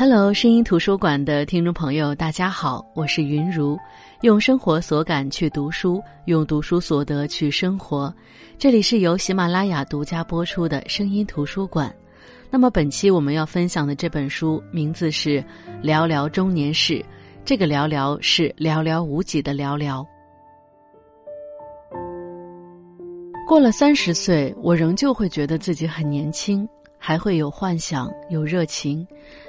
Hello，声音图书馆的听众朋友，大家好，我是云如，用生活所感去读书，用读书所得去生活。这里是由喜马拉雅独家播出的声音图书馆。那么本期我们要分享的这本书名字是《寥寥中年事》，这个“寥寥”是寥寥无几的寥寥。过了三十岁，我仍旧会觉得自己很年轻。还会有幻想，有热情，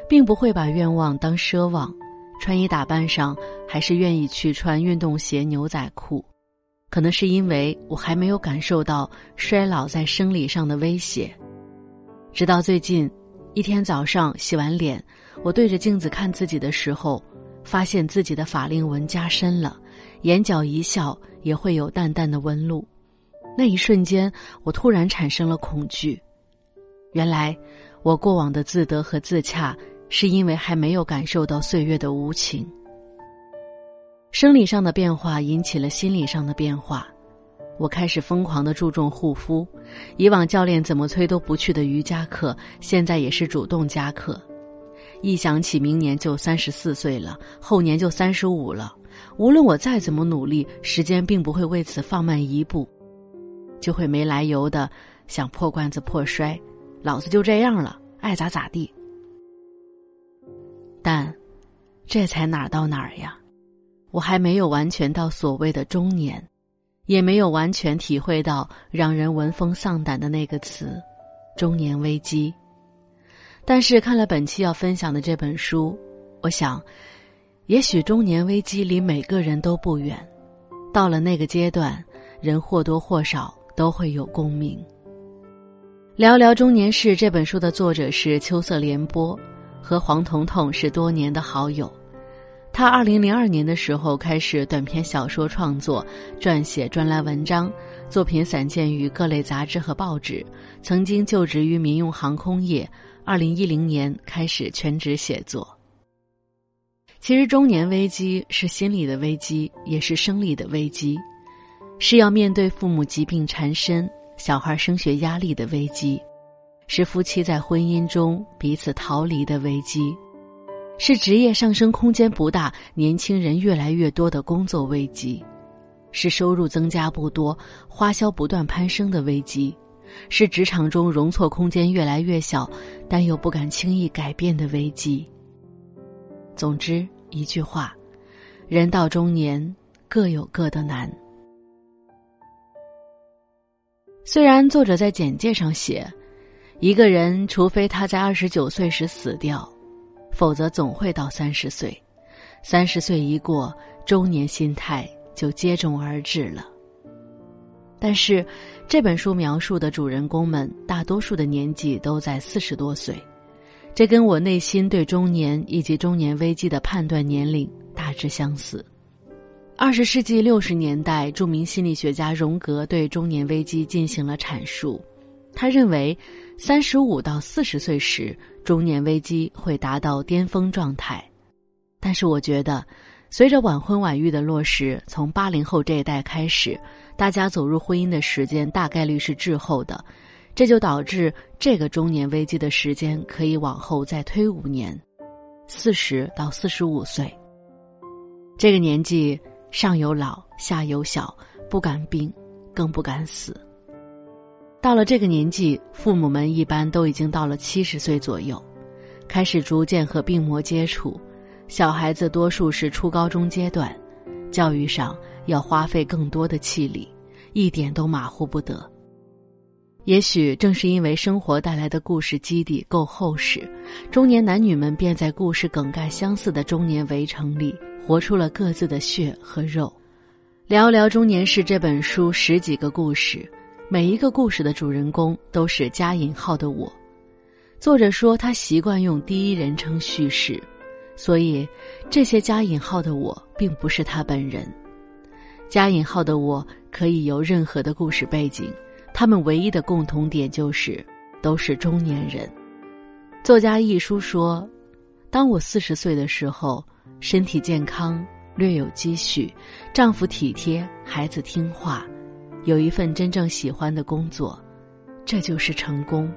并不会把愿望当奢望。穿衣打扮上，还是愿意去穿运动鞋、牛仔裤。可能是因为我还没有感受到衰老在生理上的威胁。直到最近，一天早上洗完脸，我对着镜子看自己的时候，发现自己的法令纹加深了，眼角一笑也会有淡淡的纹路。那一瞬间，我突然产生了恐惧。原来，我过往的自得和自洽，是因为还没有感受到岁月的无情。生理上的变化引起了心理上的变化，我开始疯狂的注重护肤。以往教练怎么催都不去的瑜伽课，现在也是主动加课。一想起明年就三十四岁了，后年就三十五了，无论我再怎么努力，时间并不会为此放慢一步，就会没来由的想破罐子破摔。老子就这样了，爱咋咋地。但，这才哪儿到哪儿呀？我还没有完全到所谓的中年，也没有完全体会到让人闻风丧胆的那个词——中年危机。但是看了本期要分享的这本书，我想，也许中年危机离每个人都不远。到了那个阶段，人或多或少都会有共鸣。《聊聊中年事》这本书的作者是秋色连波，和黄彤彤是多年的好友。他二零零二年的时候开始短篇小说创作，撰写专栏文章，作品散见于各类杂志和报纸。曾经就职于民用航空业，二零一零年开始全职写作。其实，中年危机是心理的危机，也是生理的危机，是要面对父母疾病缠身。小孩升学压力的危机，是夫妻在婚姻中彼此逃离的危机，是职业上升空间不大、年轻人越来越多的工作危机，是收入增加不多、花销不断攀升的危机，是职场中容错空间越来越小，但又不敢轻易改变的危机。总之一句话，人到中年各有各的难。虽然作者在简介上写，一个人除非他在二十九岁时死掉，否则总会到三十岁。三十岁一过，中年心态就接踵而至了。但是，这本书描述的主人公们大多数的年纪都在四十多岁，这跟我内心对中年以及中年危机的判断年龄大致相似。二十世纪六十年代，著名心理学家荣格对中年危机进行了阐述。他认为，三十五到四十岁时，中年危机会达到巅峰状态。但是，我觉得，随着晚婚晚育的落实，从八零后这一代开始，大家走入婚姻的时间大概率是滞后的，这就导致这个中年危机的时间可以往后再推五年，四十到四十五岁。这个年纪。上有老，下有小，不敢病，更不敢死。到了这个年纪，父母们一般都已经到了七十岁左右，开始逐渐和病魔接触。小孩子多数是初高中阶段，教育上要花费更多的气力，一点都马虎不得。也许正是因为生活带来的故事基底够厚实，中年男女们便在故事梗概相似的中年围城里。活出了各自的血和肉，《聊聊中年事》这本书十几个故事，每一个故事的主人公都是加引号的我。作者说他习惯用第一人称叙事，所以这些加引号的我并不是他本人。加引号的我可以由任何的故事背景，他们唯一的共同点就是都是中年人。作家一书说：“当我四十岁的时候。”身体健康，略有积蓄，丈夫体贴，孩子听话，有一份真正喜欢的工作，这就是成功，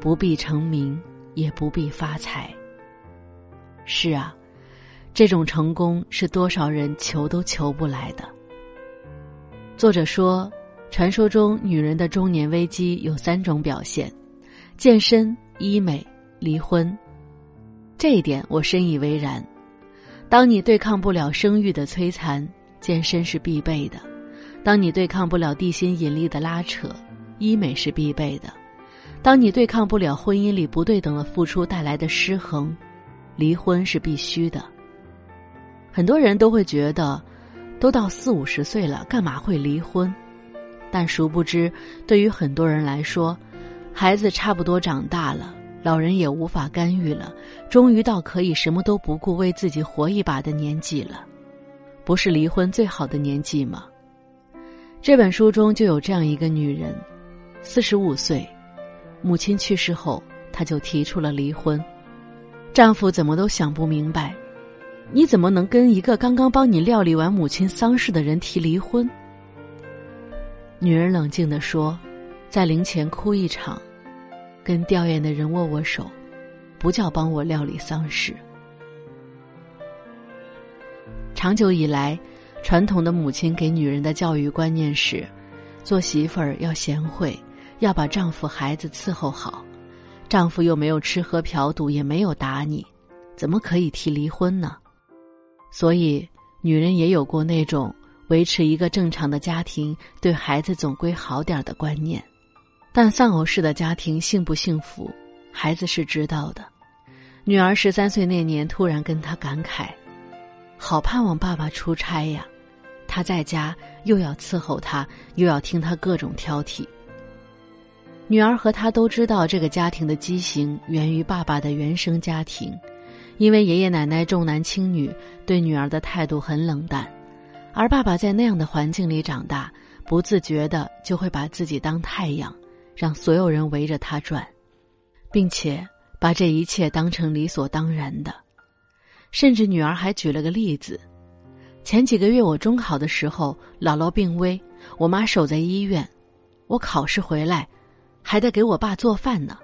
不必成名，也不必发财。是啊，这种成功是多少人求都求不来的。作者说，传说中女人的中年危机有三种表现：健身、医美、离婚。这一点我深以为然。当你对抗不了生育的摧残，健身是必备的；当你对抗不了地心引力的拉扯，医美是必备的；当你对抗不了婚姻里不对等的付出带来的失衡。离婚是必须的。很多人都会觉得，都到四五十岁了，干嘛会离婚？但殊不知，对于很多人来说，孩子差不多长大了，老人也无法干预了，终于到可以什么都不顾，为自己活一把的年纪了。不是离婚最好的年纪吗？这本书中就有这样一个女人，四十五岁，母亲去世后，她就提出了离婚。丈夫怎么都想不明白，你怎么能跟一个刚刚帮你料理完母亲丧事的人提离婚？女人冷静地说：“在灵前哭一场，跟吊唁的人握握手，不叫帮我料理丧事。”长久以来，传统的母亲给女人的教育观念是：做媳妇儿要贤惠，要把丈夫、孩子伺候好。丈夫又没有吃喝嫖赌，也没有打你，怎么可以提离婚呢？所以，女人也有过那种维持一个正常的家庭，对孩子总归好点的观念。但丧偶式的家庭幸不幸福，孩子是知道的。女儿十三岁那年，突然跟他感慨：“好盼望爸爸出差呀，他在家又要伺候他，又要听他各种挑剔。”女儿和他都知道，这个家庭的畸形源于爸爸的原生家庭，因为爷爷奶奶重男轻女，对女儿的态度很冷淡，而爸爸在那样的环境里长大，不自觉的就会把自己当太阳，让所有人围着他转，并且把这一切当成理所当然的。甚至女儿还举了个例子：前几个月我中考的时候，姥姥病危，我妈守在医院，我考试回来。还得给我爸做饭呢。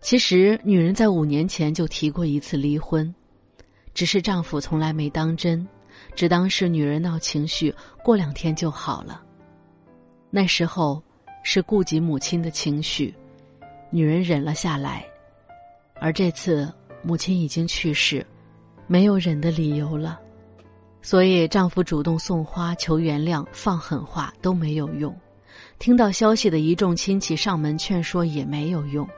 其实，女人在五年前就提过一次离婚，只是丈夫从来没当真，只当是女人闹情绪，过两天就好了。那时候是顾及母亲的情绪，女人忍了下来。而这次母亲已经去世，没有忍的理由了，所以丈夫主动送花求原谅、放狠话都没有用。听到消息的一众亲戚上门劝说也没有用，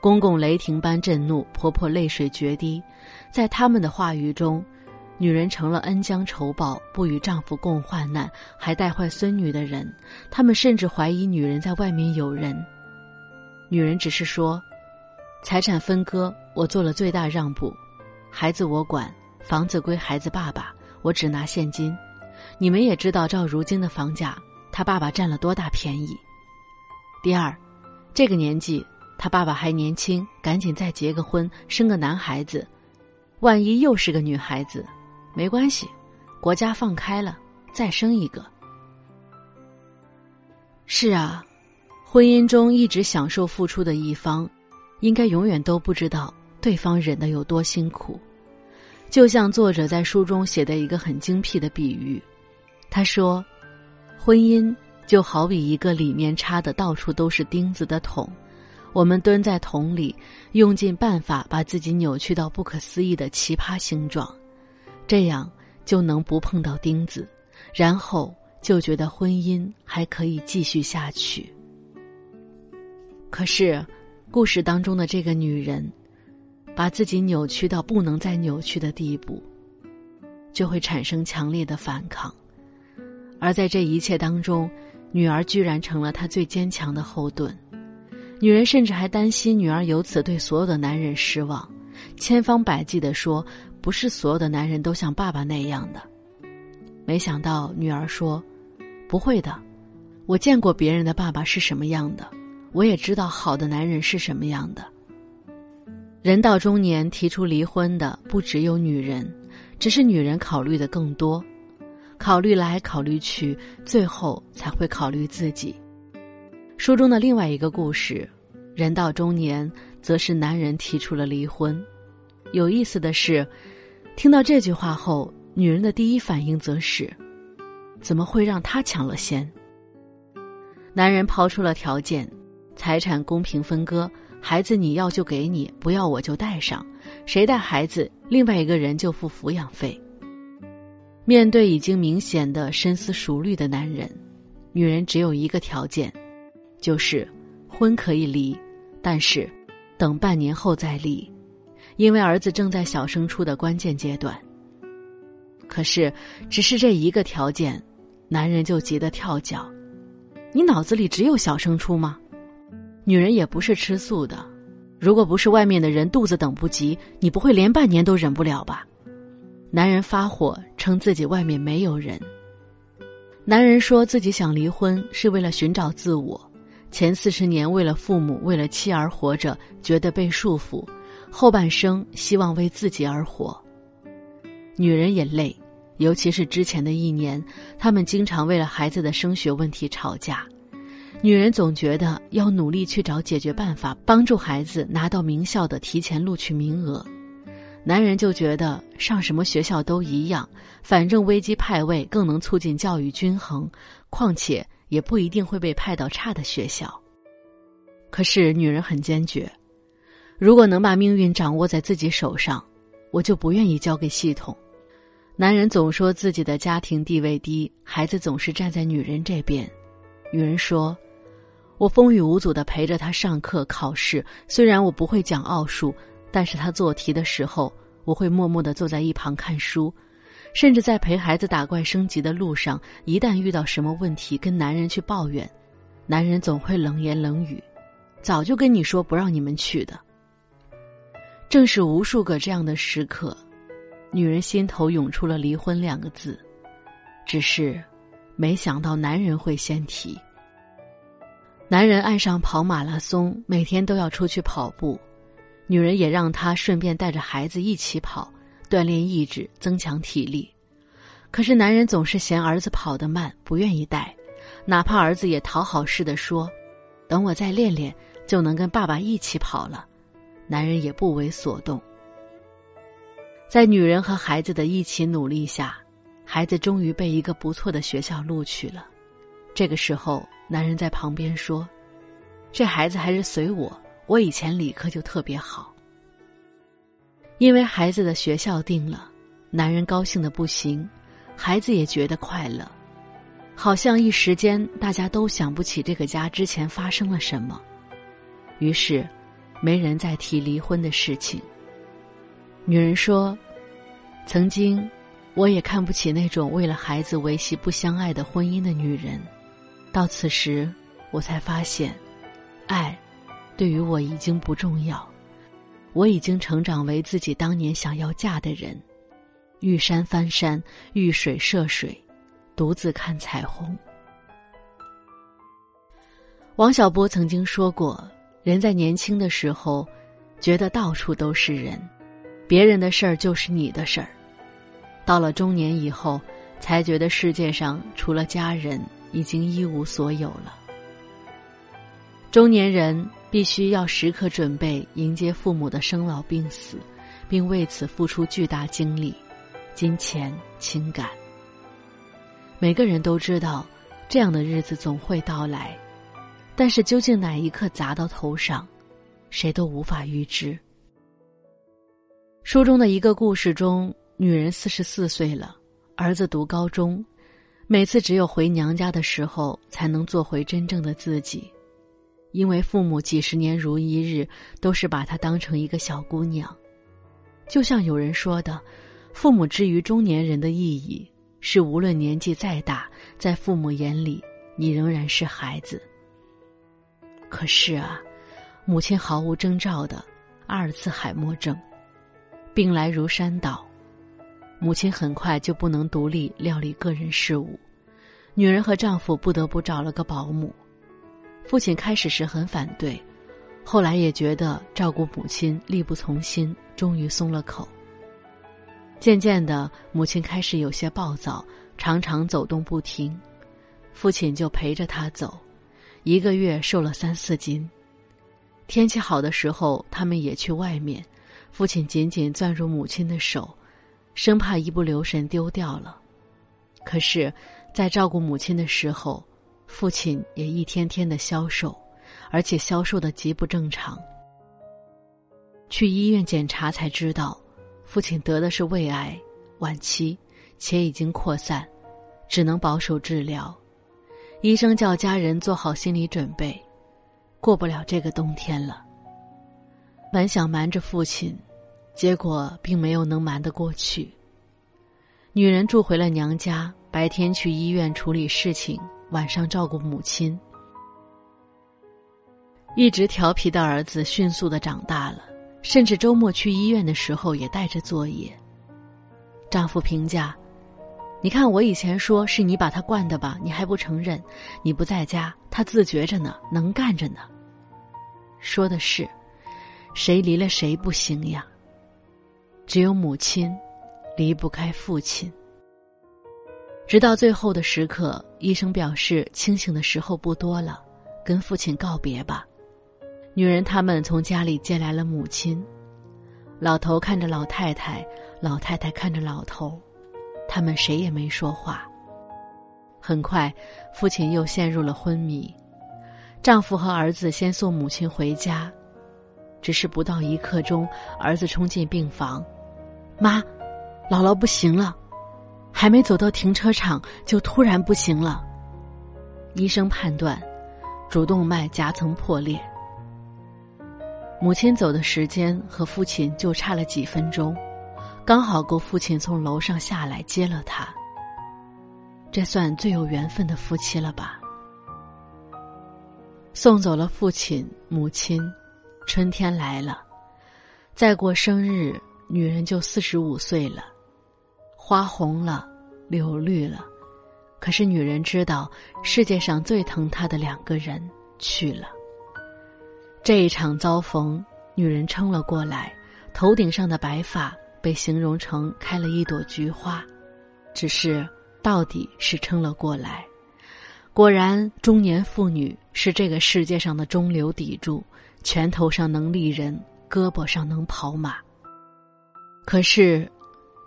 公公雷霆般震怒，婆婆泪水决堤，在他们的话语中，女人成了恩将仇报、不与丈夫共患难，还带坏孙女的人。他们甚至怀疑女人在外面有人。女人只是说：“财产分割，我做了最大让步，孩子我管，房子归孩子爸爸，我只拿现金。你们也知道，照如今的房价。”他爸爸占了多大便宜？第二，这个年纪他爸爸还年轻，赶紧再结个婚，生个男孩子。万一又是个女孩子，没关系，国家放开了，再生一个。是啊，婚姻中一直享受付出的一方，应该永远都不知道对方忍的有多辛苦。就像作者在书中写的一个很精辟的比喻，他说。婚姻就好比一个里面插的到处都是钉子的桶，我们蹲在桶里，用尽办法把自己扭曲到不可思议的奇葩形状，这样就能不碰到钉子，然后就觉得婚姻还可以继续下去。可是，故事当中的这个女人，把自己扭曲到不能再扭曲的地步，就会产生强烈的反抗。而在这一切当中，女儿居然成了她最坚强的后盾。女人甚至还担心女儿由此对所有的男人失望，千方百计的说：“不是所有的男人都像爸爸那样的。”没想到女儿说：“不会的，我见过别人的爸爸是什么样的，我也知道好的男人是什么样的。”人到中年提出离婚的不只有女人，只是女人考虑的更多。考虑来考虑去，最后才会考虑自己。书中的另外一个故事，人到中年，则是男人提出了离婚。有意思的是，听到这句话后，女人的第一反应则是：怎么会让他抢了先？男人抛出了条件：财产公平分割，孩子你要就给你，不要我就带上，谁带孩子，另外一个人就付抚养费。面对已经明显的深思熟虑的男人，女人只有一个条件，就是婚可以离，但是等半年后再离。因为儿子正在小升初的关键阶段。可是，只是这一个条件，男人就急得跳脚。你脑子里只有小升初吗？女人也不是吃素的，如果不是外面的人肚子等不及，你不会连半年都忍不了吧？男人发火，称自己外面没有人。男人说自己想离婚是为了寻找自我，前四十年为了父母、为了妻儿活着，觉得被束缚。后半生希望为自己而活。女人也累，尤其是之前的一年，他们经常为了孩子的升学问题吵架。女人总觉得要努力去找解决办法，帮助孩子拿到名校的提前录取名额。男人就觉得上什么学校都一样，反正危机派位更能促进教育均衡，况且也不一定会被派到差的学校。可是女人很坚决。如果能把命运掌握在自己手上，我就不愿意交给系统。男人总说自己的家庭地位低，孩子总是站在女人这边。女人说：“我风雨无阻的陪着他上课考试，虽然我不会讲奥数，但是他做题的时候，我会默默的坐在一旁看书，甚至在陪孩子打怪升级的路上，一旦遇到什么问题跟男人去抱怨，男人总会冷言冷语：‘早就跟你说不让你们去的。’”正是无数个这样的时刻，女人心头涌出了离婚两个字，只是没想到男人会先提。男人爱上跑马拉松，每天都要出去跑步，女人也让他顺便带着孩子一起跑，锻炼意志，增强体力。可是男人总是嫌儿子跑得慢，不愿意带，哪怕儿子也讨好似的说：“等我再练练，就能跟爸爸一起跑了。”男人也不为所动。在女人和孩子的一起努力下，孩子终于被一个不错的学校录取了。这个时候，男人在旁边说：“这孩子还是随我，我以前理科就特别好。”因为孩子的学校定了，男人高兴的不行，孩子也觉得快乐，好像一时间大家都想不起这个家之前发生了什么，于是。没人再提离婚的事情。女人说：“曾经，我也看不起那种为了孩子维系不相爱的婚姻的女人。到此时，我才发现，爱，对于我已经不重要。我已经成长为自己当年想要嫁的人，遇山翻山，遇水涉水，独自看彩虹。”王小波曾经说过。人在年轻的时候，觉得到处都是人，别人的事儿就是你的事儿；到了中年以后，才觉得世界上除了家人，已经一无所有了。中年人必须要时刻准备迎接父母的生老病死，并为此付出巨大精力、金钱、情感。每个人都知道，这样的日子总会到来。但是究竟哪一刻砸到头上，谁都无法预知。书中的一个故事中，女人四十四岁了，儿子读高中，每次只有回娘家的时候，才能做回真正的自己，因为父母几十年如一日，都是把她当成一个小姑娘。就像有人说的，父母之于中年人的意义，是无论年纪再大，在父母眼里，你仍然是孩子。可是啊，母亲毫无征兆的阿尔茨海默症，病来如山倒，母亲很快就不能独立料理个人事务，女人和丈夫不得不找了个保姆。父亲开始时很反对，后来也觉得照顾母亲力不从心，终于松了口。渐渐的，母亲开始有些暴躁，常常走动不停，父亲就陪着她走。一个月瘦了三四斤。天气好的时候，他们也去外面，父亲紧紧攥住母亲的手，生怕一不留神丢掉了。可是，在照顾母亲的时候，父亲也一天天的消瘦，而且消瘦的极不正常。去医院检查才知道，父亲得的是胃癌，晚期，且已经扩散，只能保守治疗。医生叫家人做好心理准备，过不了这个冬天了。本想瞒着父亲，结果并没有能瞒得过去。女人住回了娘家，白天去医院处理事情，晚上照顾母亲。一直调皮的儿子迅速的长大了，甚至周末去医院的时候也带着作业。丈夫评价：“你看我以前说是你把他惯的吧，你还不承认？你不在家，他自觉着呢，能干着呢。”说的是，谁离了谁不行呀？只有母亲。离不开父亲，直到最后的时刻，医生表示清醒的时候不多了，跟父亲告别吧。女人他们从家里接来了母亲，老头看着老太太，老太太看着老头，他们谁也没说话。很快，父亲又陷入了昏迷，丈夫和儿子先送母亲回家，只是不到一刻钟，儿子冲进病房，妈。姥姥不行了，还没走到停车场就突然不行了。医生判断，主动脉夹层破裂。母亲走的时间和父亲就差了几分钟，刚好够父亲从楼上下来接了他。这算最有缘分的夫妻了吧？送走了父亲母亲，春天来了，再过生日，女人就四十五岁了。花红了，柳绿了，可是女人知道，世界上最疼她的两个人去了。这一场遭逢，女人撑了过来，头顶上的白发被形容成开了一朵菊花，只是到底是撑了过来。果然，中年妇女是这个世界上的中流砥柱，拳头上能立人，胳膊上能跑马。可是。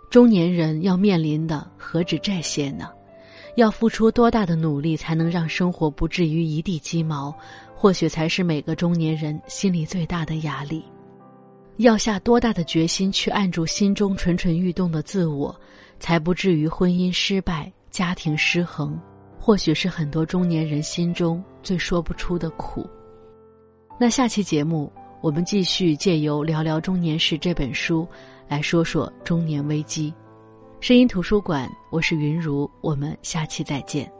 中年人要面临的何止这些呢？要付出多大的努力才能让生活不至于一地鸡毛？或许才是每个中年人心里最大的压力。要下多大的决心去按住心中蠢蠢欲动的自我，才不至于婚姻失败、家庭失衡？或许是很多中年人心中最说不出的苦。那下期节目，我们继续借由《聊聊中年时》这本书。来说说中年危机，声音图书馆，我是云如，我们下期再见。